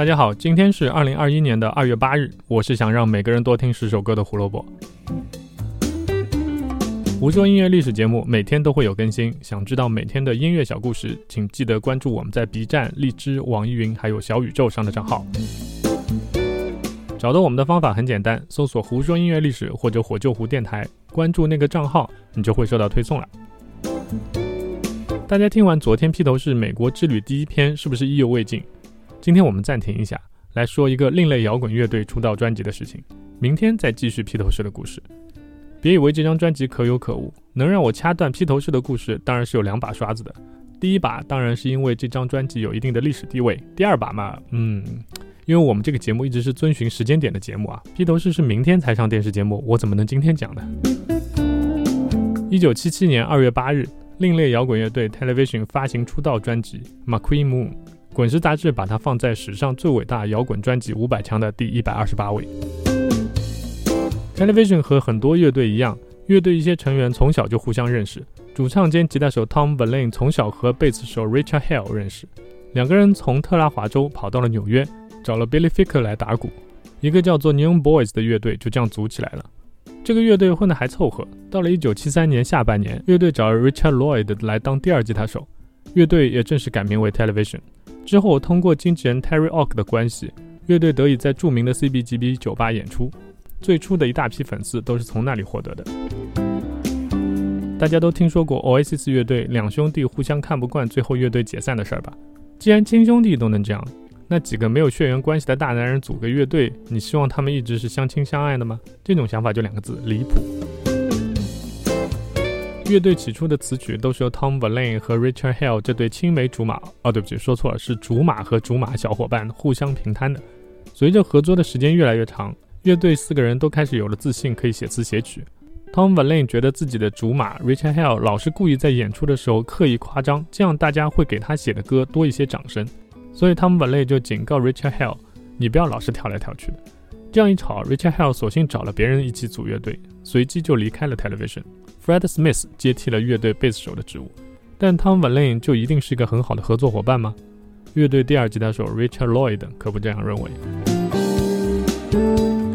大家好，今天是二零二一年的二月八日，我是想让每个人多听十首歌的胡萝卜。胡说音乐历史节目每天都会有更新，想知道每天的音乐小故事，请记得关注我们在 B 站、荔枝、网易云还有小宇宙上的账号。找到我们的方法很简单，搜索“胡说音乐历史”或者“火救湖电台”，关注那个账号，你就会收到推送了。大家听完昨天披头士美国之旅第一篇，是不是意犹未尽？今天我们暂停一下，来说一个另类摇滚乐队出道专辑的事情。明天再继续披头士的故事。别以为这张专辑可有可无，能让我掐断披头士的故事，当然是有两把刷子的。第一把当然是因为这张专辑有一定的历史地位，第二把嘛，嗯，因为我们这个节目一直是遵循时间点的节目啊。披头士是明天才上电视节目，我怎么能今天讲呢？一九七七年二月八日，另类摇滚乐队 Television 发行出道专辑《McQueen Moon》。滚石杂志把它放在史上最伟大摇滚专辑五百强的第一百二十八位。Television 和很多乐队一样，乐队一些成员从小就互相认识。主唱兼吉他手 Tom Verlaine 从小和贝斯手 Richard Hell 认识，两个人从特拉华州跑到了纽约，找了 Billy Ficker 来打鼓。一个叫做 New Boys 的乐队就这样组起来了。这个乐队混得还凑合。到了一九七三年下半年，乐队找了 Richard Lloyd 来当第二吉他手，乐队也正式改名为 Television。之后，通过经纪人 Terry Ock 的关系，乐队得以在著名的 CBGB 酒吧演出。最初的一大批粉丝都是从那里获得的。大家都听说过 Oasis 乐队两兄弟互相看不惯，最后乐队解散的事儿吧？既然亲兄弟都能这样，那几个没有血缘关系的大男人组个乐队，你希望他们一直是相亲相爱的吗？这种想法就两个字：离谱。乐队起初的词曲都是由 Tom v e r l a n e 和 Richard Hell 这对青梅竹马，哦，对不起，说错了，是竹马和竹马小伙伴互相平摊的。随着合作的时间越来越长，乐队四个人都开始有了自信，可以写词写曲。Tom v e r l a n e 觉得自己的竹马 Richard Hell 老是故意在演出的时候刻意夸张，这样大家会给他写的歌多一些掌声。所以 Tom v e r l a n e 就警告 Richard Hell：“ 你不要老是跳来跳去的。”这样一吵，Richard Hell 索性找了别人一起组乐队，随即就离开了 Television。Fred Smith 接替了乐队贝斯手的职务，但 Tom Verlaine 就一定是一个很好的合作伙伴吗？乐队第二吉他手 Richard Lloyd 可不这样认为。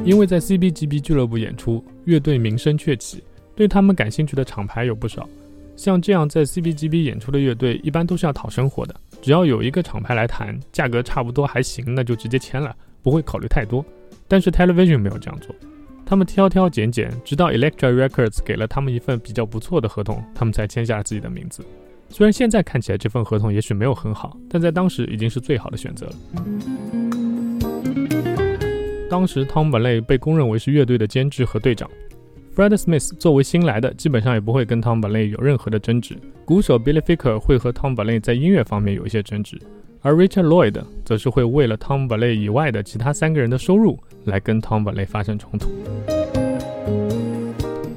因为在 CBGB 俱乐部演出，乐队名声鹊起，对他们感兴趣的厂牌有不少。像这样在 CBGB 演出的乐队，一般都是要讨生活的，只要有一个厂牌来谈，价格差不多还行，那就直接签了，不会考虑太多。但是 Television 没有这样做。他们挑挑拣拣，直到 Elektra Records 给了他们一份比较不错的合同，他们才签下了自己的名字。虽然现在看起来这份合同也许没有很好，但在当时已经是最好的选择了。当时 Tom Bailey 被公认为是乐队的监制和队长，Fred Smith 作为新来的，基本上也不会跟 Tom Bailey 有任何的争执。鼓手 Billy Ficker 会和 Tom Bailey 在音乐方面有一些争执，而 Richard Lloyd 则是会为了 Tom Verlaine 以外的其他三个人的收入。来跟 Tom Verlaine 发生冲突。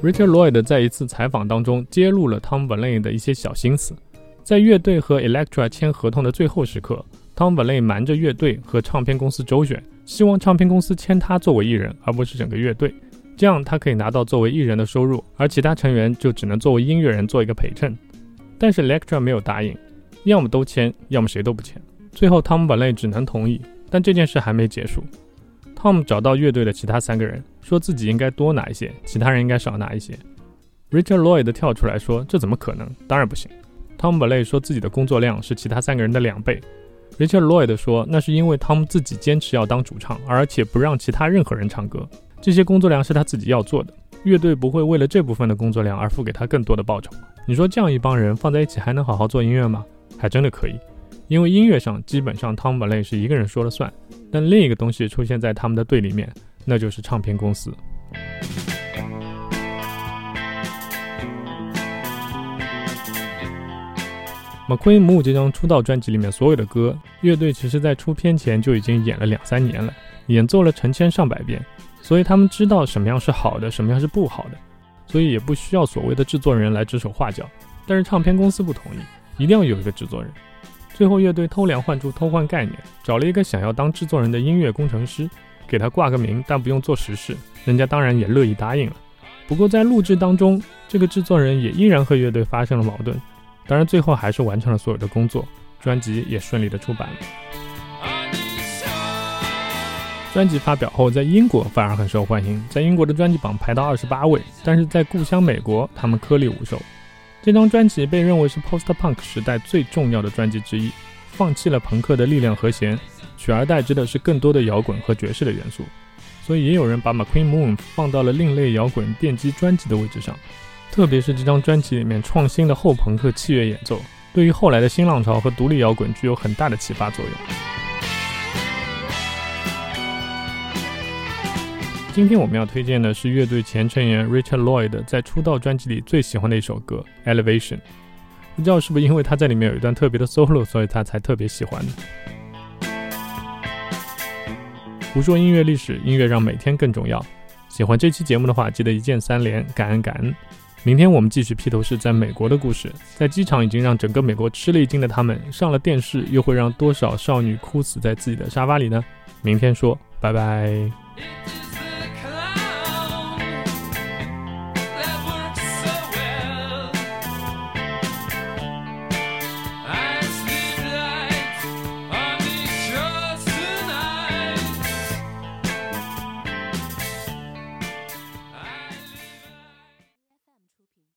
Richard Lloyd 在一次采访当中揭露了 Tom Verlaine 的一些小心思。在乐队和 Elektra 签合同的最后时刻，Tom Verlaine 瞒着乐队和唱片公司周旋，希望唱片公司签他作为艺人，而不是整个乐队，这样他可以拿到作为艺人的收入，而其他成员就只能作为音乐人做一个陪衬。但是 Elektra 没有答应，要么都签，要么谁都不签。最后 Tom Verlaine 只能同意，但这件事还没结束。Tom 找到乐队的其他三个人，说自己应该多拿一些，其他人应该少拿一些。Richard Lloyd 跳出来说：“这怎么可能？当然不行。”Tom Verlaine 说自己的工作量是其他三个人的两倍。Richard Lloyd 说：“那是因为 Tom 自己坚持要当主唱，而且不让其他任何人唱歌，这些工作量是他自己要做的，乐队不会为了这部分的工作量而付给他更多的报酬。你说这样一帮人放在一起还能好好做音乐吗？还真的可以。”因为音乐上基本上 Tom Verlaine 是一个人说了算，但另一个东西出现在他们的队里面，那就是唱片公司。McQueen Moon 这张出道专辑里面所有的歌，乐队其实在出片前就已经演了两三年了，演奏了成千上百遍，所以他们知道什么样是好的，什么样是不好的，所以也不需要所谓的制作人来指手画脚。但是唱片公司不同意，一定要有一个制作人。最后，乐队偷梁换柱，偷换概念，找了一个想要当制作人的音乐工程师，给他挂个名，但不用做实事。人家当然也乐意答应了。不过在录制当中，这个制作人也依然和乐队发生了矛盾。当然，最后还是完成了所有的工作，专辑也顺利的出版了。专辑发表后，在英国反而很受欢迎，在英国的专辑榜排到二十八位。但是在故乡美国，他们颗粒无收。这张专辑被认为是 post-punk 时代最重要的专辑之一，放弃了朋克的力量和弦，取而代之的是更多的摇滚和爵士的元素。所以也有人把 McQueen Moon 放到了另类摇滚奠基专辑的位置上。特别是这张专辑里面创新的后朋克器乐演奏，对于后来的新浪潮和独立摇滚具有很大的启发作用。今天我们要推荐的是乐队前成员 Richard Lloyd 在出道专辑里最喜欢的一首歌《Elevation》。不知道是不是因为他在里面有一段特别的 solo，所以他才特别喜欢胡说音乐历史，音乐让每天更重要。喜欢这期节目的话，记得一键三连，感恩感恩。明天我们继续披头士在美国的故事。在机场已经让整个美国吃了一惊的他们，上了电视又会让多少少女哭死在自己的沙发里呢？明天说，拜拜。